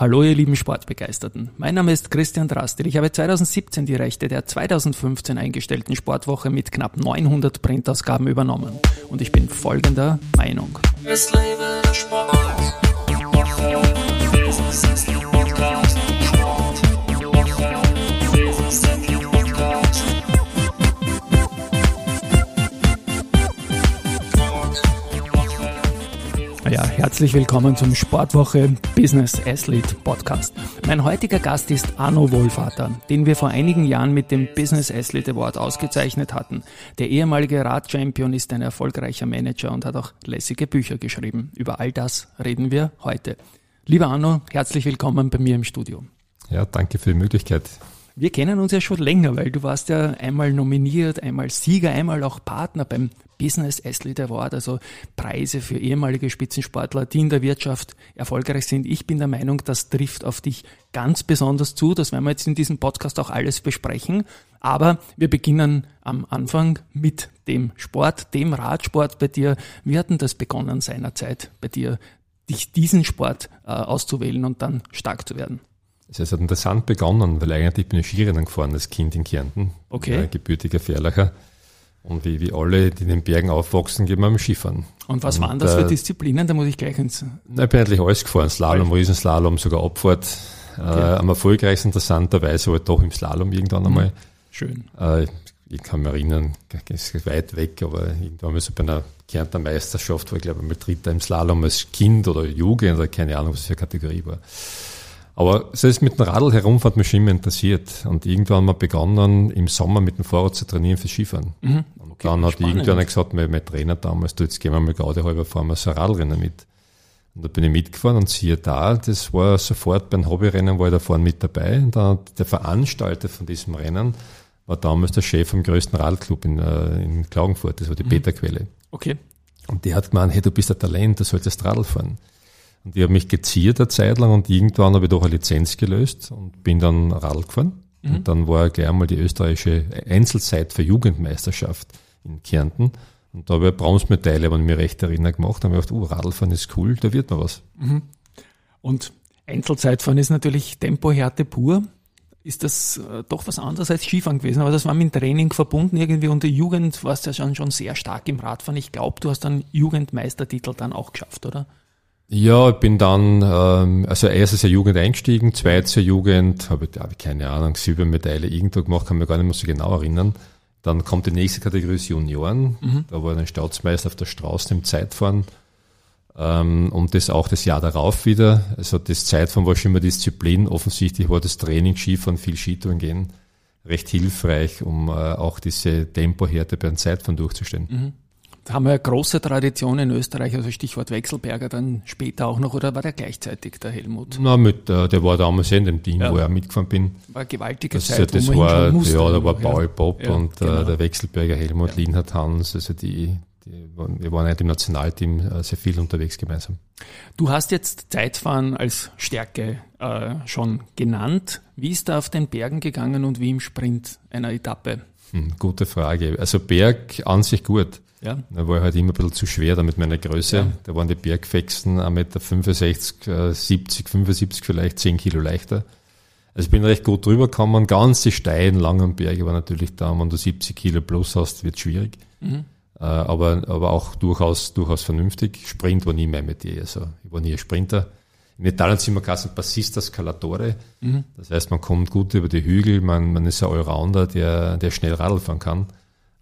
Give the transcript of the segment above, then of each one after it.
Hallo ihr lieben Sportbegeisterten. Mein Name ist Christian Drastil. Ich habe 2017 die Rechte der 2015 eingestellten Sportwoche mit knapp 900 Printausgaben übernommen. Und ich bin folgender Meinung. Es lebe der Sport. Ja, herzlich willkommen zum Sportwoche Business Athlete Podcast. Mein heutiger Gast ist Arno Wohlvater, den wir vor einigen Jahren mit dem Business Athlete Award ausgezeichnet hatten. Der ehemalige Radchampion ist ein erfolgreicher Manager und hat auch lässige Bücher geschrieben. Über all das reden wir heute. Lieber Arno, herzlich willkommen bei mir im Studio. Ja, danke für die Möglichkeit. Wir kennen uns ja schon länger, weil du warst ja einmal nominiert, einmal Sieger, einmal auch Partner beim Business Athlete Award, also Preise für ehemalige Spitzensportler, die in der Wirtschaft erfolgreich sind. Ich bin der Meinung, das trifft auf dich ganz besonders zu. Das werden wir jetzt in diesem Podcast auch alles besprechen. Aber wir beginnen am Anfang mit dem Sport, dem Radsport bei dir. Wie hat denn das begonnen seinerzeit bei dir, dich diesen Sport äh, auszuwählen und dann stark zu werden? Es hat interessant begonnen, weil eigentlich bin ich Skirennen gefahren als Kind in Kärnten. Okay. gebürtiger Ferlacher. Und wie, wie alle, die in den Bergen aufwachsen, gehen wir am Skifahren. Und was und, waren das für äh, Disziplinen? Da muss ich gleich ins. Na, ich bin eigentlich alles gefahren. Slalom, Riesenslalom, sogar Abfahrt. Okay. Äh, am erfolgreichsten interessanterweise aber doch im Slalom irgendwann einmal. Mhm. Schön. Äh, ich kann mich erinnern, es ist weit weg, aber irgendwann mal so bei einer Kärntner Meisterschaft, wo ich glaube, mal Dritter im Slalom als Kind oder Jugend oder keine Ahnung, was für eine Kategorie war. Aber so ist mit dem Radl herumfahren mich immer interessiert. Und irgendwann haben wir begonnen, im Sommer mit dem Fahrrad zu trainieren für Skifahren. Mhm. Und okay, dann hat spannend. irgendwann gesagt, mein, mein, Trainer damals, du, jetzt gehen wir mal gerade halber fahren wir so ein Radlrennen mit. Und da bin ich mitgefahren und siehe da, das war sofort beim Hobbyrennen, war ich da vorne mit dabei. Und dann der Veranstalter von diesem Rennen war damals der Chef vom größten Radlclub in, äh, in Klagenfurt, das war die mhm. Peterquelle. Okay. Und der hat gemeint, hey, du bist ein Talent, du solltest Radl fahren. Und ich habe mich geziert eine Zeit lang und irgendwann habe ich doch eine Lizenz gelöst und bin dann Radl gefahren. Mhm. Und dann war gleich einmal die österreichische Einzelzeit für Jugendmeisterschaft in Kärnten. Und da habe ich Bronzemedaille, wenn ich mich recht erinnere, gemacht. Da habe ich gedacht, oh, Radlfahren ist cool, da wird man was. Mhm. Und Einzelzeitfahren ist natürlich Tempohärte pur. Ist das äh, doch was anderes als Skifahren gewesen? Aber das war mit Training verbunden irgendwie und die Jugend warst ja schon, schon sehr stark im Radfahren. Ich glaube, du hast dann Jugendmeistertitel dann auch geschafft, oder? Ja, ich bin dann, ähm, also erstes Jahr Jugend eingestiegen, zweites Jahr Jugend, habe ich, hab ich keine Ahnung, Silbermedaille irgendwo gemacht, kann mich gar nicht mehr so genau erinnern. Dann kommt die nächste Kategorie Junioren, mhm. da war ich ein Staatsmeister auf der Straße im Zeitfahren. Ähm, und das auch das Jahr darauf wieder. Also das Zeitfahren war schon immer Disziplin. Offensichtlich war das Training Skifahren, viel Skitouren gehen, recht hilfreich, um äh, auch diese Tempohärte beim Zeitfahren durchzustehen. Mhm. Haben wir eine große Tradition in Österreich, also Stichwort Wechselberger dann später auch noch, oder war der gleichzeitig der Helmut? Na, mit, äh, der war damals in dem Team, ja. wo er mitgefahren bin. War eine gewaltige das, Zeit. Das war, musste, ja, da war Paul Bob ja, und äh, genau. der Wechselberger Helmut, ja. Linhard Hans, also die, die, wir waren halt im Nationalteam äh, sehr viel unterwegs gemeinsam. Du hast jetzt Zeitfahren als Stärke äh, schon genannt. Wie ist da auf den Bergen gegangen und wie im Sprint einer Etappe? Hm, gute Frage. Also Berg an sich gut. Ja. Da war halt immer ein bisschen zu schwer da mit meiner Größe. Ja. Da waren die Bergfexen 1,65 Meter, 70, 75 vielleicht, 10 Kilo leichter. Also ich bin recht gut drüber gekommen. Ganz die steilen, langen Berge war natürlich da, wenn du 70 Kilo plus hast, wird schwierig. Mhm. Äh, aber, aber auch durchaus, durchaus vernünftig. Sprint war nie mein Metier. Also ich war nie ein Sprinter. In Italien sind wir Kassen Passista Scalatore. Mhm. Das heißt, man kommt gut über die Hügel, man, man ist ein Allrounder, der, der schnell Radl fahren kann.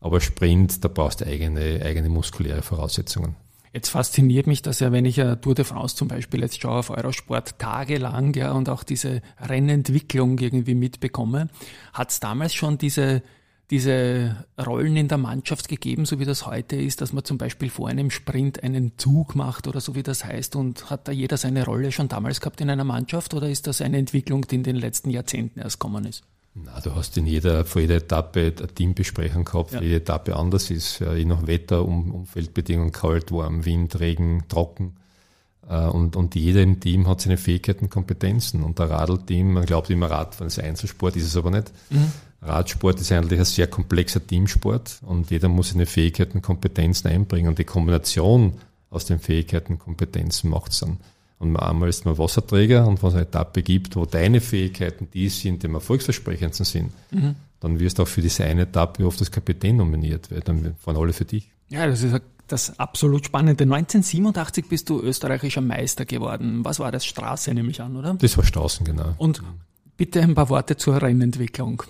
Aber Sprint, da brauchst du eigene, eigene muskuläre Voraussetzungen. Jetzt fasziniert mich das ja, wenn ich ja Tour de France zum Beispiel jetzt schaue auf Eurosport tagelang, ja, und auch diese Rennentwicklung irgendwie mitbekomme. Hat es damals schon diese, diese Rollen in der Mannschaft gegeben, so wie das heute ist, dass man zum Beispiel vor einem Sprint einen Zug macht oder so wie das heißt und hat da jeder seine Rolle schon damals gehabt in einer Mannschaft oder ist das eine Entwicklung, die in den letzten Jahrzehnten erst gekommen ist? Na, du hast in jeder, vor jeder Etappe eine Teambesprechung gehabt, ja. jede Etappe anders ist, je nach Wetter, um, Umfeldbedingungen, kalt, warm, Wind, Regen, trocken. Äh, und, und jeder im Team hat seine Fähigkeiten, Kompetenzen. Und der Radlteam, man glaubt immer Radfahren ist Einzelsport, ist es aber nicht. Mhm. Radsport ist eigentlich ein sehr komplexer Teamsport und jeder muss seine Fähigkeiten, Kompetenzen einbringen. Und die Kombination aus den Fähigkeiten, Kompetenzen macht es dann. Und einmal ist man Wasserträger und wenn es eine Etappe gibt, wo deine Fähigkeiten die sind, die am erfolgsversprechendsten sind, mhm. dann wirst du auch für diese eine Etappe oft als Kapitän nominiert, weil dann fahren alle für dich. Ja, das ist das absolut Spannende. 1987 bist du österreichischer Meister geworden. Was war das? Straße nehme ich an, oder? Das war Straßen, genau. Und bitte ein paar Worte zur Rennentwicklung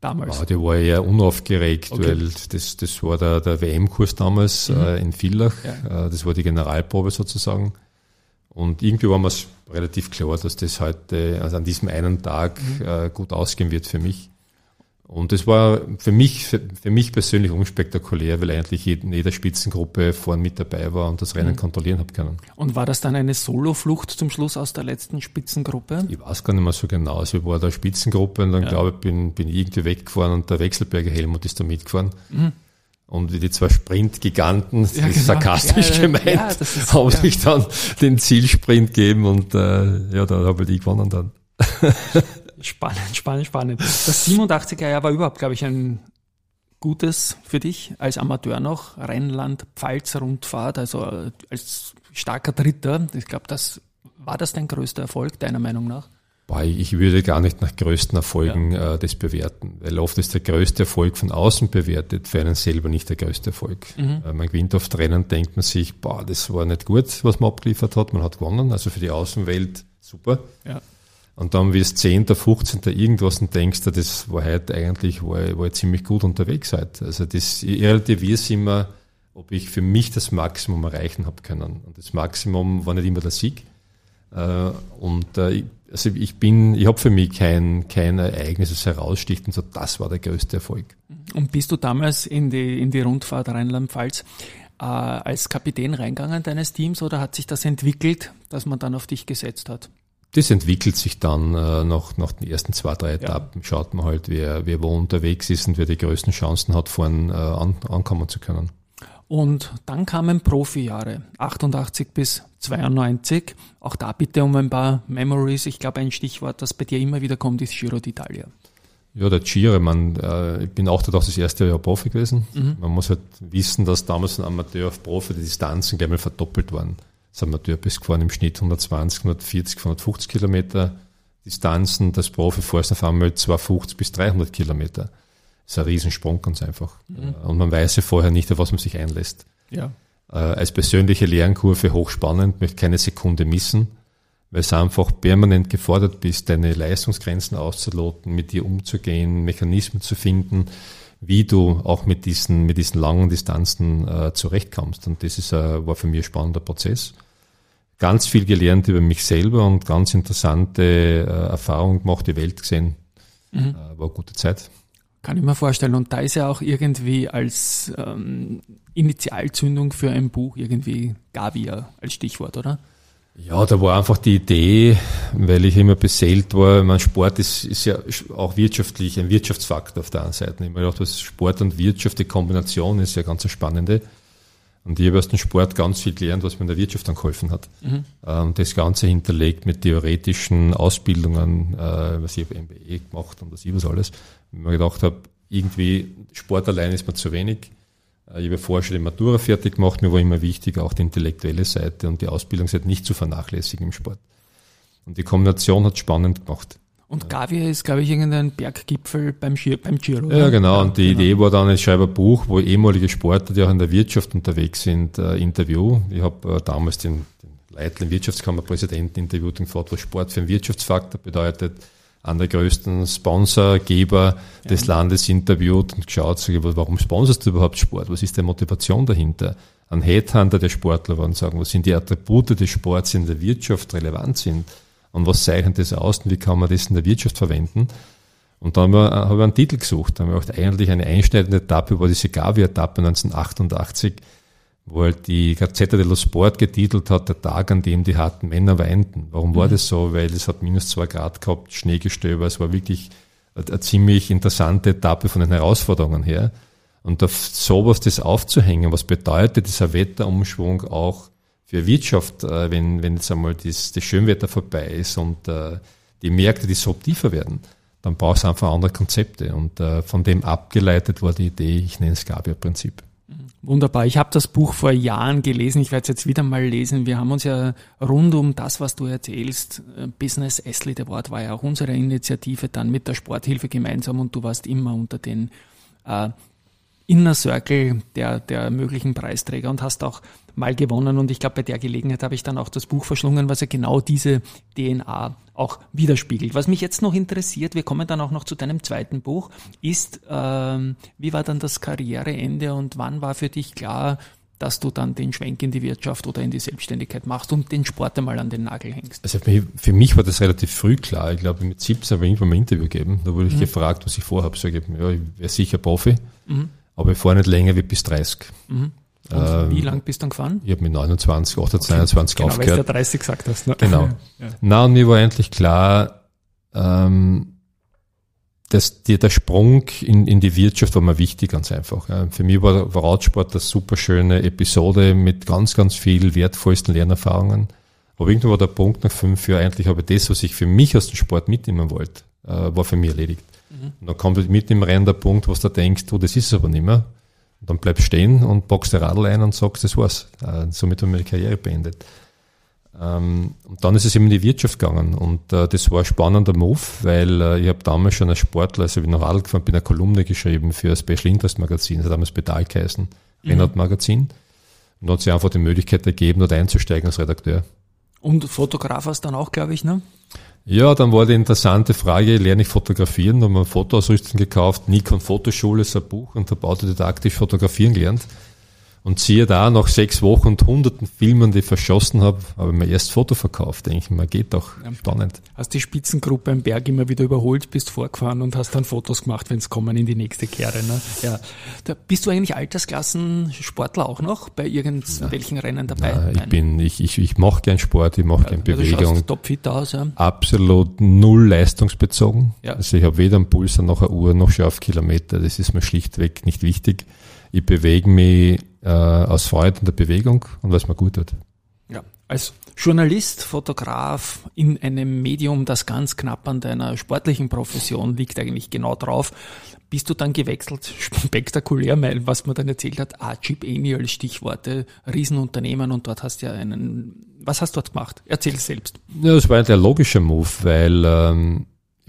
damals? Ah, die war eher unaufgeregt, okay. weil das, das war der, der WM-Kurs damals mhm. äh, in Villach. Ja. Äh, das war die Generalprobe sozusagen. Und irgendwie war mir relativ klar, dass das heute, also an diesem einen Tag mhm. äh, gut ausgehen wird für mich. Und das war für mich, für, für, mich persönlich unspektakulär, weil eigentlich in jeder Spitzengruppe vorne mit dabei war und das Rennen mhm. kontrollieren habe können. Und war das dann eine Soloflucht zum Schluss aus der letzten Spitzengruppe? Ich weiß gar nicht mehr so genau. Also ich war da Spitzengruppe und dann ja. glaube ich, bin, bin ich irgendwie weggefahren und der Wechselberger Helmut ist da mitgefahren. Mhm. Und wie die zwei Sprintgiganten, das ja, ist genau. sarkastisch ja, gemeint, ja, ist, haben sich dann den Zielsprint gegeben und äh, ja, da habe ich gewonnen dann. Spannend, spannend, spannend. Das 87er Jahr war überhaupt, glaube ich, ein gutes für dich als Amateur noch. Rheinland-Pfalz-Rundfahrt, also als starker Dritter. Ich glaube, das war das dein größter Erfolg, deiner Meinung nach? Ich würde gar nicht nach größten Erfolgen ja. äh, das bewerten, weil oft ist der größte Erfolg von außen bewertet, für einen selber nicht der größte Erfolg. Mhm. Äh, man gewinnt oft Rennen, denkt man sich, boah, das war nicht gut, was man abgeliefert hat, man hat gewonnen, also für die Außenwelt super. Ja. Und dann wirst 10., 15. irgendwas und denkst du, das war heute eigentlich, war, war ich ziemlich gut unterwegs heute. Also das, es immer, ob ich für mich das Maximum erreichen habe können. Und das Maximum war nicht immer der Sieg. Äh, und äh, also ich bin, ich habe für mich kein, kein Ereignis, das heraussticht und so, das war der größte Erfolg. Und bist du damals in die, in die Rundfahrt Rheinland-Pfalz äh, als Kapitän reingegangen deines Teams oder hat sich das entwickelt, dass man dann auf dich gesetzt hat? das entwickelt sich dann äh, nach, nach den ersten zwei, drei Etappen. Ja. Schaut man halt, wer, wer wo unterwegs ist und wer die größten Chancen hat, vorn äh, an, ankommen zu können. Und dann kamen Profijahre, 88 bis 92. Auch da bitte um ein paar Memories. Ich glaube, ein Stichwort, das bei dir immer wieder kommt, ist Giro d'Italia. Ja, der Giro, man, äh, ich bin auch da das erste Jahr Profi gewesen. Mhm. Man muss halt wissen, dass damals von Amateur auf Profi die Distanzen gleich mal verdoppelt waren sind wir Derbys gefahren im Schnitt 120, 140, 150 Kilometer Distanzen. Das Profi fährst auf einmal 250 bis 300 Kilometer. Das ist ein Riesensprung ganz einfach. Mhm. Und man weiß ja vorher nicht, auf was man sich einlässt. Ja. Äh, als persönliche Lernkurve hochspannend, möchte keine Sekunde missen, weil es einfach permanent gefordert bist, deine Leistungsgrenzen auszuloten, mit dir umzugehen, Mechanismen zu finden, wie du auch mit diesen, mit diesen langen Distanzen äh, zurechtkommst. Und das ist, äh, war für mich ein spannender Prozess ganz viel gelernt über mich selber und ganz interessante äh, Erfahrungen gemacht, die Welt gesehen. Mhm. Äh, war eine gute Zeit. Kann ich mir vorstellen. Und da ist ja auch irgendwie als ähm, Initialzündung für ein Buch irgendwie Gavia als Stichwort, oder? Ja, da war einfach die Idee, weil ich immer beseelt war, mein Sport ist, ist ja auch wirtschaftlich, ein Wirtschaftsfaktor auf der einen Seite. Ich habe mir gedacht, was Sport und Wirtschaft, die Kombination ist ja ganz eine spannende. Und ich habe aus dem Sport ganz viel gelernt, was mir in der Wirtschaft dann geholfen hat. Mhm. Ähm, das Ganze hinterlegt mit theoretischen Ausbildungen, äh, was ich MBA gemacht und was ich was alles. Und mir gedacht habe, irgendwie Sport allein ist mir zu wenig. Äh, ich habe vorher schon die Matura fertig gemacht, mir war immer wichtig, auch die intellektuelle Seite und die Ausbildungsseite nicht zu vernachlässigen im Sport. Und die Kombination hat spannend gemacht. Und Gavia ist, glaube ich, irgendein Berggipfel beim, Giro. Beim Giro ja, genau. Und die genau. Idee war dann, ich schreibe ein Buch, wo ehemalige Sportler, die auch in der Wirtschaft unterwegs sind, äh, Interview. Ich habe äh, damals den, den Leitl, den Wirtschaftskammerpräsidenten interviewt und gefragt, was Sport für einen Wirtschaftsfaktor bedeutet. An der größten Sponsorgeber ja. des Landes interviewt und geschaut, warum sponsorst du überhaupt Sport? Was ist die Motivation dahinter? An Headhunter der Sportler waren sagen, was sind die Attribute des Sports in der Wirtschaft relevant sind? und was zeichnet das aus und wie kann man das in der Wirtschaft verwenden. Und dann habe ich einen Titel gesucht. Da habe ich eigentlich eine einschneidende Etappe war die Gavi-Etappe 1988, wo halt die Gazzetta dello Sport getitelt hat, der Tag, an dem die harten Männer weinten. Warum war mhm. das so? Weil es hat minus zwei Grad gehabt, Schneegestöber, es war wirklich eine ziemlich interessante Etappe von den Herausforderungen her. Und auf sowas das aufzuhängen, was bedeutet dieser Wetterumschwung auch für Wirtschaft, äh, wenn, wenn jetzt einmal das, das Schönwetter vorbei ist und äh, die Märkte disruptiver werden, dann brauchst du einfach andere Konzepte. Und äh, von dem abgeleitet war die Idee, ich nenne es Gabia-Prinzip. Wunderbar. Ich habe das Buch vor Jahren gelesen. Ich werde es jetzt wieder mal lesen. Wir haben uns ja rund um das, was du erzählst, äh, Business Athlete Award war ja auch unsere Initiative dann mit der Sporthilfe gemeinsam und du warst immer unter den äh, Inner Circle der, der möglichen Preisträger und hast auch mal gewonnen. Und ich glaube, bei der Gelegenheit habe ich dann auch das Buch verschlungen, was ja genau diese DNA auch widerspiegelt. Was mich jetzt noch interessiert, wir kommen dann auch noch zu deinem zweiten Buch, ist, ähm, wie war dann das Karriereende und wann war für dich klar, dass du dann den Schwenk in die Wirtschaft oder in die Selbstständigkeit machst und den Sport einmal an den Nagel hängst? Also für mich war das relativ früh klar. Ich glaube, mit 17 habe ich irgendwann mal ein Interview gegeben. Da wurde ich mhm. gefragt, was ich vorhabe. So, ich, ja, ich wäre sicher Profi. Mhm aber ich fahre nicht länger wie bis 30. Mhm. Ähm, wie lang bist du dann gefahren? Ich habe mit 29, 28, okay. 29 genau, aufgehört. Weil du ja 30 gesagt hast. Ne? Genau. ja. Na, und mir war endlich klar, ähm, dass die, der Sprung in, in die Wirtschaft war mir wichtig, ganz einfach. Für mich war, war Radsport eine super schöne Episode mit ganz, ganz viel wertvollsten Lernerfahrungen. Aber irgendwo war der Punkt nach fünf Jahren, eigentlich habe ich das, was ich für mich aus dem Sport mitnehmen wollte, äh, war für mich erledigt. Mhm. Und dann kommt mit im Rennen der Punkt, wo du denkst, du, das ist es aber nicht mehr. Dann bleibst stehen und boxst der Radl ein und sagst, das war's. Äh, somit habe ich meine Karriere beendet. Ähm, und dann ist es eben in die Wirtschaft gegangen und äh, das war ein spannender Move, weil äh, ich habe damals schon als Sportler, also ich bin Radl gefahren, bin eine Kolumne geschrieben für ein Special Interest Magazin, das hat damals Pedal geheißen, mhm. Rennrad Magazin. Und da hat sich einfach die Möglichkeit ergeben, dort einzusteigen als Redakteur. Und Fotograf hast dann auch, glaube ich, ne? Ja, dann war die interessante Frage, lerne ich fotografieren? Da haben wir Fotoausrüstung gekauft, Nikon Fotoschule ist ein Buch und habe autodidaktisch fotografieren gelernt. Und siehe da, nach sechs Wochen und hunderten Filmen, die ich verschossen habe, habe ich mir erst Foto verkauft. Denke ich, man geht doch ja. spannend. Hast die Spitzengruppe im Berg immer wieder überholt, bist vorgefahren und hast dann Fotos gemacht, wenn es kommen in die nächste Kehre. Ne? Ja. Da bist du eigentlich Altersklassensportler auch noch bei irgendwelchen ja. Rennen dabei? Nein, ich bin, ich, ich, ich mache gern Sport, ich mache ja, gern Bewegung. Du topfit aus, ja. Absolut null leistungsbezogen. Ja. Also ich habe weder einen Pulser noch eine Uhr noch Schärfkilometer. Das ist mir schlichtweg nicht wichtig. Ich bewege mich äh, aus Freude in der Bewegung und was mir gut tut. Ja, als Journalist, Fotograf in einem Medium, das ganz knapp an deiner sportlichen Profession liegt, eigentlich genau drauf, bist du dann gewechselt, spektakulär, weil was man dann erzählt hat, ah, Chip Eni als Stichworte, Riesenunternehmen und dort hast du ja einen, was hast du dort gemacht? Erzähl selbst. Ja, das war der logische Move, weil ähm,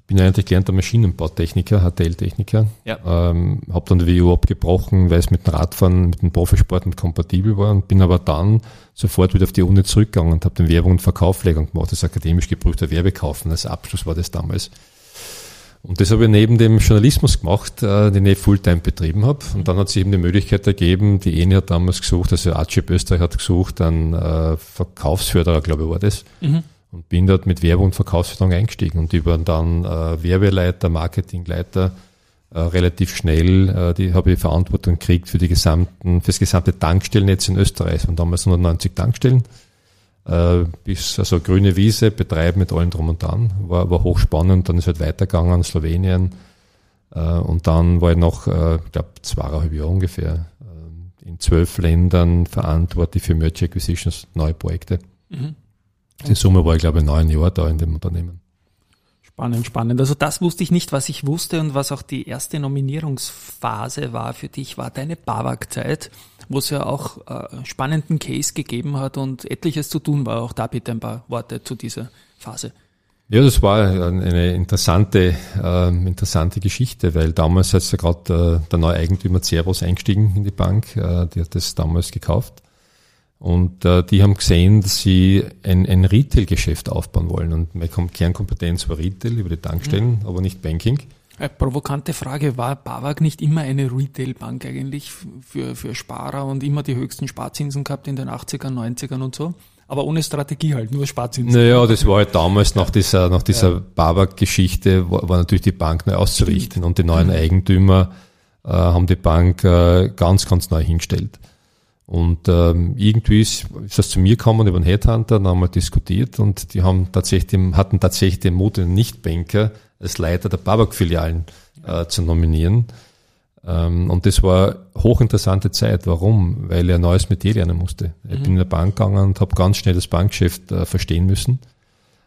bin eigentlich gelernter Maschinenbautechniker, HTL-Techniker. Ja. Ähm, habe dann die WU abgebrochen, weil es mit dem Radfahren, mit dem Profisport nicht kompatibel war und bin aber dann sofort wieder auf die Uni zurückgegangen und habe den Werbung- und Verkaufslehrgang gemacht, das akademisch geprüfter Werbekaufen. Als Abschluss war das damals. Und das habe ich neben dem Journalismus gemacht, äh, den ich Fulltime betrieben habe. Und dann hat sich eben die Möglichkeit ergeben, die ENI hat damals gesucht, also Archip Österreich hat gesucht, ein äh, Verkaufsförderer, glaube ich, war das. Mhm und bin dort mit Werbung und Verkaufsvertrag eingestiegen und über dann äh, Werbeleiter, Marketingleiter äh, relativ schnell, äh, die habe ich Verantwortung gekriegt für die gesamten, für das gesamte Tankstellennetz in Österreich. Und damals 190 Tankstellen, äh, bis also grüne Wiese, betreiben mit allen drum und dran, war, war hochspannend. Dann ist halt weitergegangen, Slowenien. Äh, und dann war ich noch, äh, ich glaube, zweieinhalb Jahre ungefähr äh, in zwölf Ländern verantwortlich für Merch Acquisitions, neue Projekte. Mhm. Die Summe war, ich glaube, neun Jahre da in dem Unternehmen. Spannend, spannend. Also das wusste ich nicht, was ich wusste und was auch die erste Nominierungsphase war für dich, war deine BAWAG-Zeit, wo es ja auch äh, spannenden Case gegeben hat und etliches zu tun war. Auch da bitte ein paar Worte zu dieser Phase. Ja, das war eine interessante, äh, interessante Geschichte, weil damals ist ja gerade äh, der neue Eigentümer Cervos eingestiegen in die Bank, äh, die hat das damals gekauft. Und äh, die haben gesehen, dass sie ein, ein Retail-Geschäft aufbauen wollen. Und meine Kernkompetenz war Retail über die Tankstellen, mhm. aber nicht Banking. Eine provokante Frage, war BAWAG nicht immer eine Retail-Bank eigentlich für, für Sparer und immer die höchsten Sparzinsen gehabt in den 80ern, 90ern und so? Aber ohne Strategie halt, nur Sparzinsen. Naja, das war halt damals nach dieser, nach dieser ja. BAWAG-Geschichte, war, war, natürlich die Bank neu auszurichten und die neuen mhm. Eigentümer äh, haben die Bank äh, ganz, ganz neu hingestellt. Und ähm, irgendwie ist, ist das zu mir gekommen über einen Headhunter, dann haben wir diskutiert und die haben tatsächlich, hatten tatsächlich den Mut, einen Nicht-Banker als Leiter der Babak-Filialen äh, zu nominieren. Ähm, und das war hochinteressante Zeit. Warum? Weil er ein neues Metier lernen musste. Ich mhm. bin in der Bank gegangen und habe ganz schnell das Bankgeschäft äh, verstehen müssen.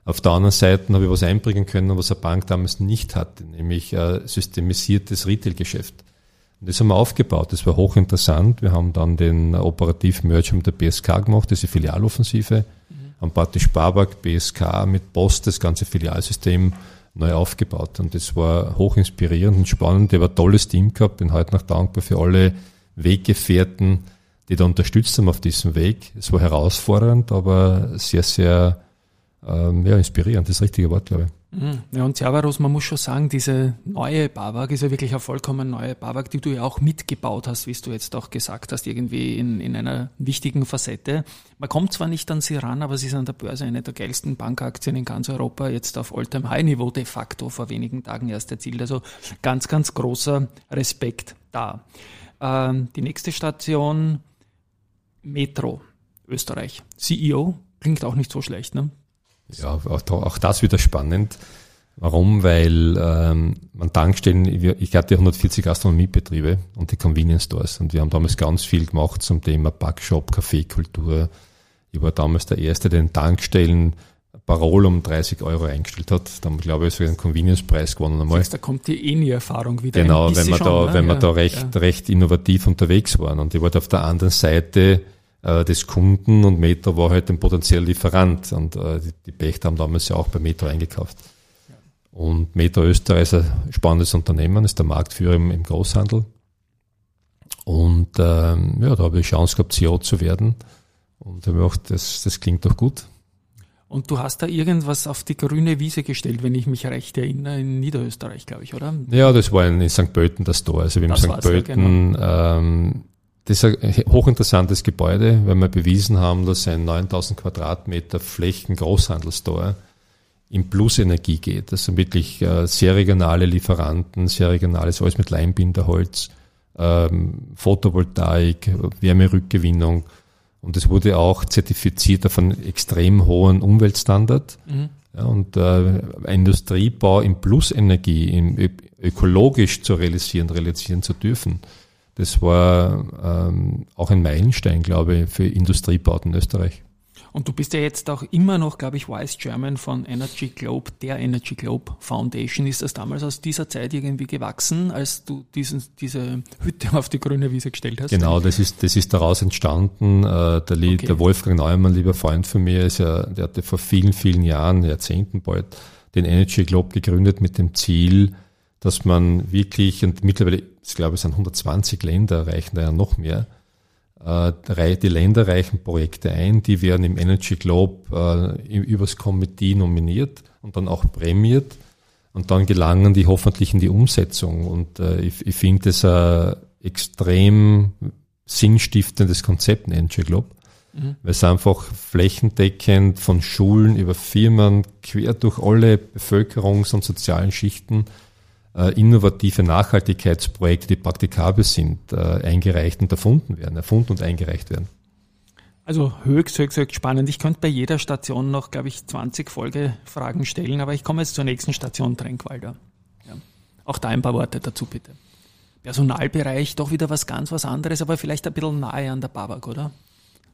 Auf der anderen Seite habe ich was einbringen können, was eine Bank damals nicht hatte, nämlich äh, systemisiertes Retail-Geschäft. Und das haben wir aufgebaut. Das war hochinteressant. Wir haben dann den operativen Merger mit der BSK gemacht, diese Filialoffensive, mhm. haben praktisch Sparbank, BSK mit Post das ganze Filialsystem neu aufgebaut. Und das war hochinspirierend und spannend. Der war ein tolles Team gehabt. Bin heute noch dankbar für alle Weggefährten, die da unterstützt haben auf diesem Weg. Es war herausfordernd, aber sehr, sehr ähm, ja, inspirierend, das richtige Wort, glaube ich. Mhm. Ja, und Cerberus, man muss schon sagen, diese neue Bawag ist ja wirklich eine vollkommen neue Bawag, die du ja auch mitgebaut hast, wie du jetzt auch gesagt hast, irgendwie in, in einer wichtigen Facette. Man kommt zwar nicht an sie ran, aber sie ist an der Börse eine der geilsten Bankaktien in ganz Europa, jetzt auf Alltime High Niveau de facto vor wenigen Tagen erst erzielt. Also ganz, ganz großer Respekt da. Ähm, die nächste Station, Metro, Österreich. CEO, klingt auch nicht so schlecht, ne? Ja, auch, das wieder spannend. Warum? Weil ähm, man Tankstellen, ich hatte 140 Gastronomiebetriebe und die Convenience Stores und wir haben damals ganz viel gemacht zum Thema Backshop, Kaffeekultur. Ich war damals der Erste, der den Tankstellen Parol um 30 Euro eingestellt hat. Dann glaube ich, so einen Convenience-Preis gewonnen einmal. Das heißt, da kommt die ENI-Erfahrung wieder. Genau, wenn man schon, da, ne? wenn man ja, da recht, ja. recht innovativ unterwegs waren. Und ich war auf der anderen Seite äh, des Kunden und Metro war halt ein potenzieller Lieferant und äh, die, die Pächter haben damals ja auch bei Metro eingekauft. Ja. Und Metro Österreich ist ein spannendes Unternehmen, ist der Marktführer im, im Großhandel. Und ähm, ja, da habe ich Chance gehabt, CEO zu werden. Und habe gedacht, das, das klingt doch gut. Und du hast da irgendwas auf die grüne Wiese gestellt, wenn ich mich recht erinnere, in Niederösterreich, glaube ich, oder? Ja, das war in St. Pölten das Tor. Also wir haben St. Pölten ja, genau. ähm, das ist ein hochinteressantes Gebäude, weil wir bewiesen haben, dass ein 9000 Quadratmeter Flächen Großhandelstor in Plusenergie geht. Das sind wirklich äh, sehr regionale Lieferanten, sehr regionales, alles mit Leimbinderholz, ähm, Photovoltaik, Wärmerückgewinnung. Und es wurde auch zertifiziert auf einen extrem hohen Umweltstandard. Mhm. Ja, und äh, Industriebau in Plusenergie, in, ökologisch zu realisieren, realisieren zu dürfen das war ähm, auch ein Meilenstein, glaube ich, für Industriebauten in Österreich. Und du bist ja jetzt auch immer noch, glaube ich, Vice Chairman von Energy Globe, der Energy Globe Foundation. Ist das damals aus dieser Zeit irgendwie gewachsen, als du diesen, diese Hütte auf die grüne Wiese gestellt hast? Genau, das ist, das ist daraus entstanden. Äh, der, okay. der Wolfgang Neumann, lieber Freund von mir, ist ja, der hatte vor vielen, vielen Jahren, Jahrzehnten bald, den Energy Globe gegründet mit dem Ziel, dass man wirklich, und mittlerweile, ich glaube, es sind 120 Länder, reichen da ja noch mehr, äh, die Länder reichen Projekte ein, die werden im Energy Globe äh, übers Komitee nominiert und dann auch prämiert und dann gelangen die hoffentlich in die Umsetzung. Und äh, ich, ich finde das ein extrem sinnstiftendes Konzept, ein Energy Globe. Mhm. Weil es einfach flächendeckend von Schulen über Firmen quer durch alle Bevölkerungs- und sozialen Schichten innovative Nachhaltigkeitsprojekte, die praktikabel sind, äh, eingereicht und erfunden werden, erfunden und eingereicht werden. Also höchst, höchst, höchst spannend. Ich könnte bei jeder Station noch, glaube ich, 20 Folgefragen stellen, aber ich komme jetzt zur nächsten Station, Tränkwalder. Ja. Auch da ein paar Worte dazu, bitte. Personalbereich, doch wieder was ganz was anderes, aber vielleicht ein bisschen nahe an der Babak, oder?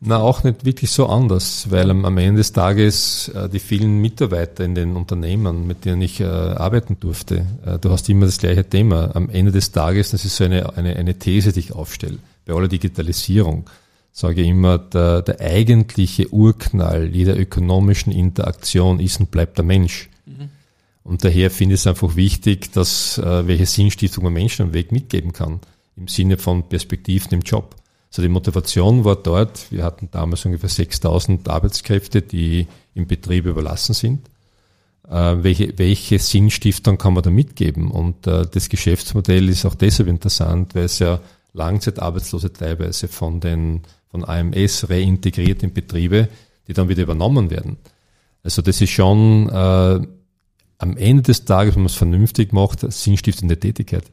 Na, auch nicht wirklich so anders, weil am, Ende des Tages äh, die vielen Mitarbeiter in den Unternehmen, mit denen ich äh, arbeiten durfte, äh, du hast immer das gleiche Thema. Am Ende des Tages, das ist so eine, eine, eine These, die ich aufstelle, bei aller Digitalisierung, sage ich immer, der, der eigentliche Urknall jeder ökonomischen Interaktion ist und bleibt der Mensch. Mhm. Und daher finde ich es einfach wichtig, dass welche Sinnstiftung man Menschen am Weg mitgeben kann, im Sinne von Perspektiven im Job. Also die Motivation war dort, wir hatten damals ungefähr 6000 Arbeitskräfte, die im Betrieb überlassen sind. Äh, welche, welche Sinnstiftung kann man da mitgeben? Und äh, das Geschäftsmodell ist auch deshalb interessant, weil es ja Langzeitarbeitslose teilweise von den von AMS reintegriert in Betriebe, die dann wieder übernommen werden. Also das ist schon äh, am Ende des Tages, wenn man es vernünftig macht, sinnstiftende Tätigkeit.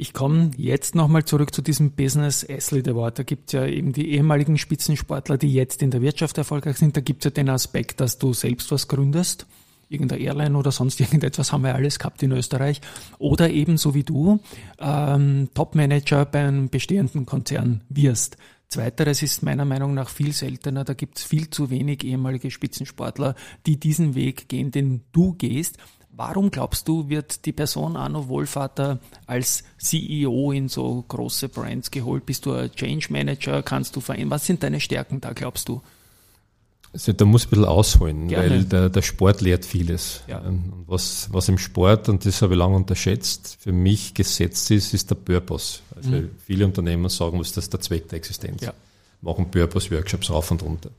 Ich komme jetzt nochmal zurück zu diesem Business Athlete Award. Da gibt es ja eben die ehemaligen Spitzensportler, die jetzt in der Wirtschaft erfolgreich sind. Da gibt es ja den Aspekt, dass du selbst was gründest. Irgendeine Airline oder sonst irgendetwas haben wir alles gehabt in Österreich. Oder eben so wie du ähm, Topmanager bei einem bestehenden Konzern wirst. Zweiteres ist meiner Meinung nach viel seltener. Da gibt es viel zu wenig ehemalige Spitzensportler, die diesen Weg gehen, den du gehst. Warum glaubst du, wird die Person Arno Wohlvater als CEO in so große Brands geholt? Bist du ein Change Manager? Kannst du verändern? Was sind deine Stärken da, glaubst du? Also da muss ich ein bisschen ausholen, Gerne. weil der, der Sport lehrt vieles. Ja. Und was, was im Sport, und das habe ich lange unterschätzt, für mich gesetzt ist, ist der Purpose. Also mhm. viele Unternehmen sagen, was das ist der Zweck der Existenz. Ja. Machen Purpose-Workshops rauf und runter.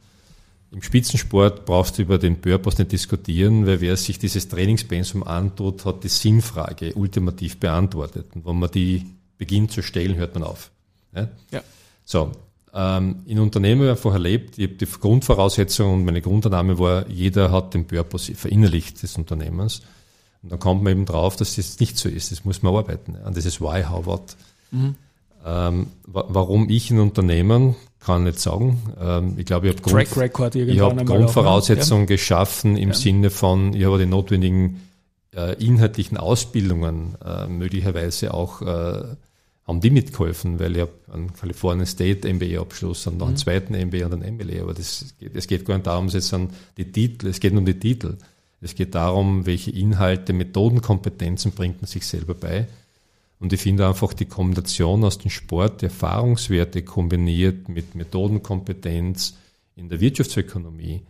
Im Spitzensport brauchst du über den Purpose nicht diskutieren, weil wer sich dieses Trainingspensum antut, hat die Sinnfrage ultimativ beantwortet. Und wenn man die beginnt zu stellen, hört man auf. Ja? ja. So, ähm, in Unternehmen, ich vorher erlebt, ich habe die Grundvoraussetzung und meine Grundannahme war, jeder hat den Purpose verinnerlicht des Unternehmens. Und dann kommt man eben drauf, dass das nicht so ist. Das muss man arbeiten. An dieses Why, How, What. Mhm. Ähm, warum ich in Unternehmen, kann ich nicht sagen. Ähm, ich glaube, ich habe Grund, ich hab Grundvoraussetzungen auch, ja? geschaffen im ja. Sinne von, ich habe die notwendigen äh, inhaltlichen Ausbildungen äh, möglicherweise auch äh, haben die mitgeholfen, weil ich habe einen California State MBA-Abschluss und noch einen mhm. zweiten MBA und einen MBA. Aber das geht, es geht gar nicht darum, jetzt an die Titel, es geht nur um die Titel. Es geht darum, welche Inhalte, Methodenkompetenzen bringt man sich selber bei. Und ich finde einfach die Kombination aus dem Sport, die Erfahrungswerte kombiniert mit Methodenkompetenz in der Wirtschaftsökonomie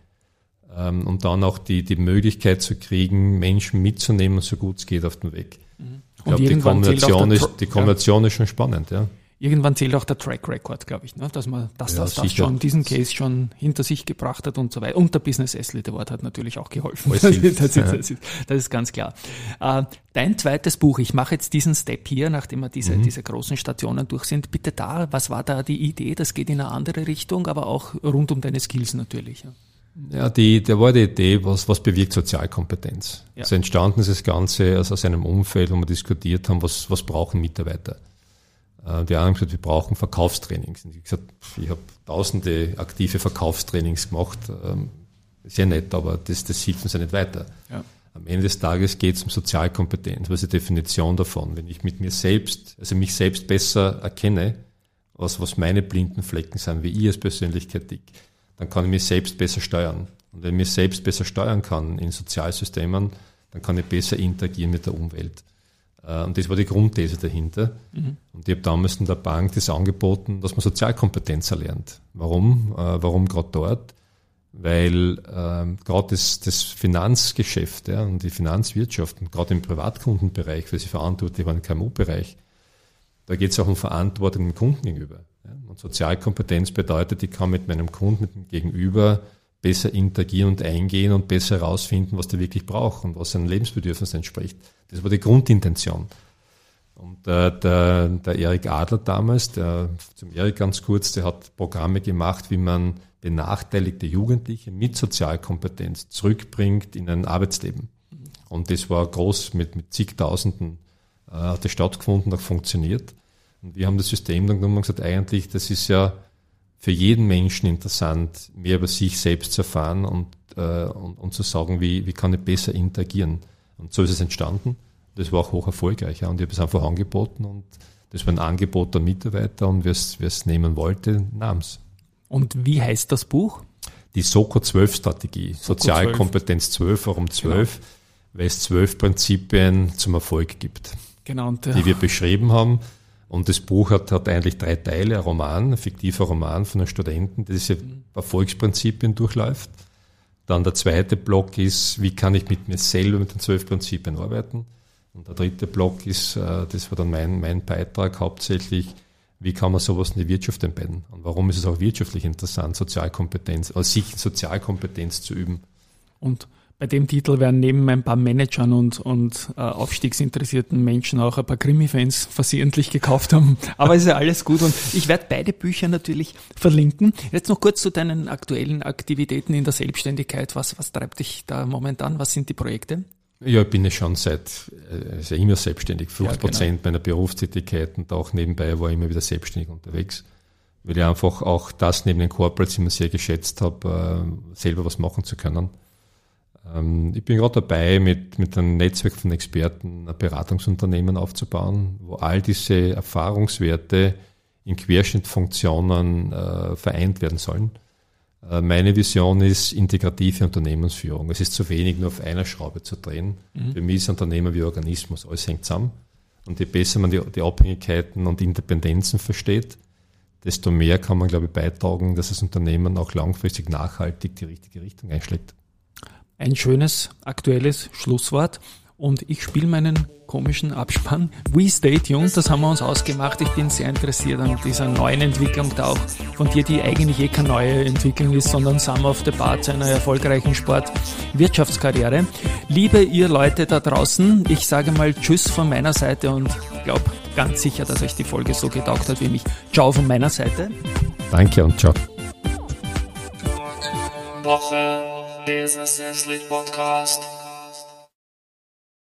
ähm, und dann auch die, die Möglichkeit zu kriegen, Menschen mitzunehmen, so gut es geht auf den Weg. Mhm. Ich glaube, die Kombination, ist, die Kombination ja. ist schon spannend, ja. Irgendwann zählt auch der Track Record, glaube ich, ne? dass man dass ja, das, das schon, diesen Case schon hinter sich gebracht hat und so weiter. Und der Business Athlete Award hat natürlich auch geholfen. Das, das, ist, das, ist, das, ist, ganz klar. Äh, dein zweites Buch, ich mache jetzt diesen Step hier, nachdem wir diese, mhm. diese großen Stationen durch sind. Bitte da, was war da die Idee? Das geht in eine andere Richtung, aber auch rund um deine Skills natürlich. Ja. Ja, die, der war die Idee, was, was bewirkt Sozialkompetenz. Ja. Also entstanden ist das Ganze also aus einem Umfeld, wo wir diskutiert haben, was, was brauchen Mitarbeiter. Äh, die haben gesagt, wir brauchen Verkaufstrainings. Und ich gesagt, ich habe tausende aktive Verkaufstrainings gemacht. Ähm, sehr nett, aber das, das hilft uns ja nicht weiter. Ja. Am Ende des Tages geht es um Sozialkompetenz. Was ist die Definition davon? Wenn ich mit mir selbst, also mich selbst besser erkenne, was, was meine blinden Flecken sind, wie ich als Persönlichkeit dick, dann kann ich mich selbst besser steuern. Und wenn ich mich selbst besser steuern kann in Sozialsystemen, dann kann ich besser interagieren mit der Umwelt. Äh, und das war die Grundthese dahinter. Mhm. Und ich habe damals in der Bank das angeboten, dass man Sozialkompetenz erlernt. Warum? Äh, warum gerade dort? Weil ähm, gerade das, das Finanzgeschäft ja, und die Finanzwirtschaft und gerade im Privatkundenbereich, weil sie verantwortlich waren im KMU-Bereich, da geht es auch um Verantwortung dem Kunden gegenüber. Ja. Und Sozialkompetenz bedeutet, ich kann mit meinem Kunden, mit dem Gegenüber besser interagieren und eingehen und besser herausfinden, was der wirklich braucht und was seinen Lebensbedürfnissen entspricht. Das war die Grundintention. Und äh, der, der Erik Adler damals, der, zum Erik ganz kurz, der hat Programme gemacht, wie man benachteiligte Jugendliche mit Sozialkompetenz zurückbringt in ein Arbeitsleben. Und das war groß mit, mit zigtausenden äh, hat das stattgefunden, auch funktioniert. Und wir haben das System dann genommen und gesagt, eigentlich, das ist ja für jeden Menschen interessant, mehr über sich selbst zu erfahren und, äh, und, und zu sagen, wie, wie kann ich besser interagieren. Und so ist es entstanden. Das war auch hoch erfolgreich. Ja. Und ich habe es einfach angeboten und das war ein Angebot der Mitarbeiter und wer es nehmen wollte, nahm es. Und wie heißt das Buch? Die SOCO 12 Strategie. Soko Sozialkompetenz 12, warum 12? Genau. Weil es zwölf Prinzipien zum Erfolg gibt. Genau. Und, die wir beschrieben haben. Und das Buch hat, hat eigentlich drei Teile, ein Roman, ein fiktiver Roman von einem Studenten, der diese Erfolgsprinzipien durchläuft. Dann der zweite Block ist, wie kann ich mit mir selber mit den zwölf Prinzipien arbeiten? Und der dritte Block ist, äh, das war dann mein, mein Beitrag hauptsächlich, wie kann man sowas in die Wirtschaft entbeiden? Und warum ist es auch wirtschaftlich interessant, Sozialkompetenz, also sich Sozialkompetenz zu üben? Und bei dem Titel werden neben ein paar Managern und, und äh, aufstiegsinteressierten Menschen auch ein paar Krimi-Fans versehentlich gekauft haben. Aber es ist ja alles gut und ich werde beide Bücher natürlich verlinken. Jetzt noch kurz zu deinen aktuellen Aktivitäten in der Selbstständigkeit. Was, was treibt dich da momentan? Was sind die Projekte? Ja, ich bin ja schon seit also immer selbstständig. 50 Prozent ja, genau. meiner Berufstätigkeit und auch nebenbei war ich immer wieder selbstständig unterwegs. Weil ich einfach auch das neben den Corporates immer sehr geschätzt habe, äh, selber was machen zu können. Ähm, ich bin gerade dabei, mit, mit einem Netzwerk von Experten ein Beratungsunternehmen aufzubauen, wo all diese Erfahrungswerte in Querschnittfunktionen äh, vereint werden sollen. Äh, meine Vision ist integrative Unternehmensführung. Es ist zu wenig, nur auf einer Schraube zu drehen. Mhm. Für mich ist Unternehmer wie Organismus, alles hängt zusammen. Und je besser man die, die Abhängigkeiten und Independenzen versteht, desto mehr kann man, glaube ich, beitragen, dass das Unternehmen auch langfristig nachhaltig die richtige Richtung einschlägt. Ein schönes, aktuelles Schlusswort. Und ich spiele meinen komischen Abspann. We Stay Tuned, das haben wir uns ausgemacht. Ich bin sehr interessiert an dieser neuen Entwicklung da auch von dir, die eigentlich eh keine neue Entwicklung ist, sondern Sum of the Part einer erfolgreichen Sport-Wirtschaftskarriere. Liebe ihr Leute da draußen, ich sage mal Tschüss von meiner Seite und glaube ganz sicher, dass euch die Folge so getaugt hat wie mich. Ciao von meiner Seite. Danke und ciao. Woche, Business Podcast.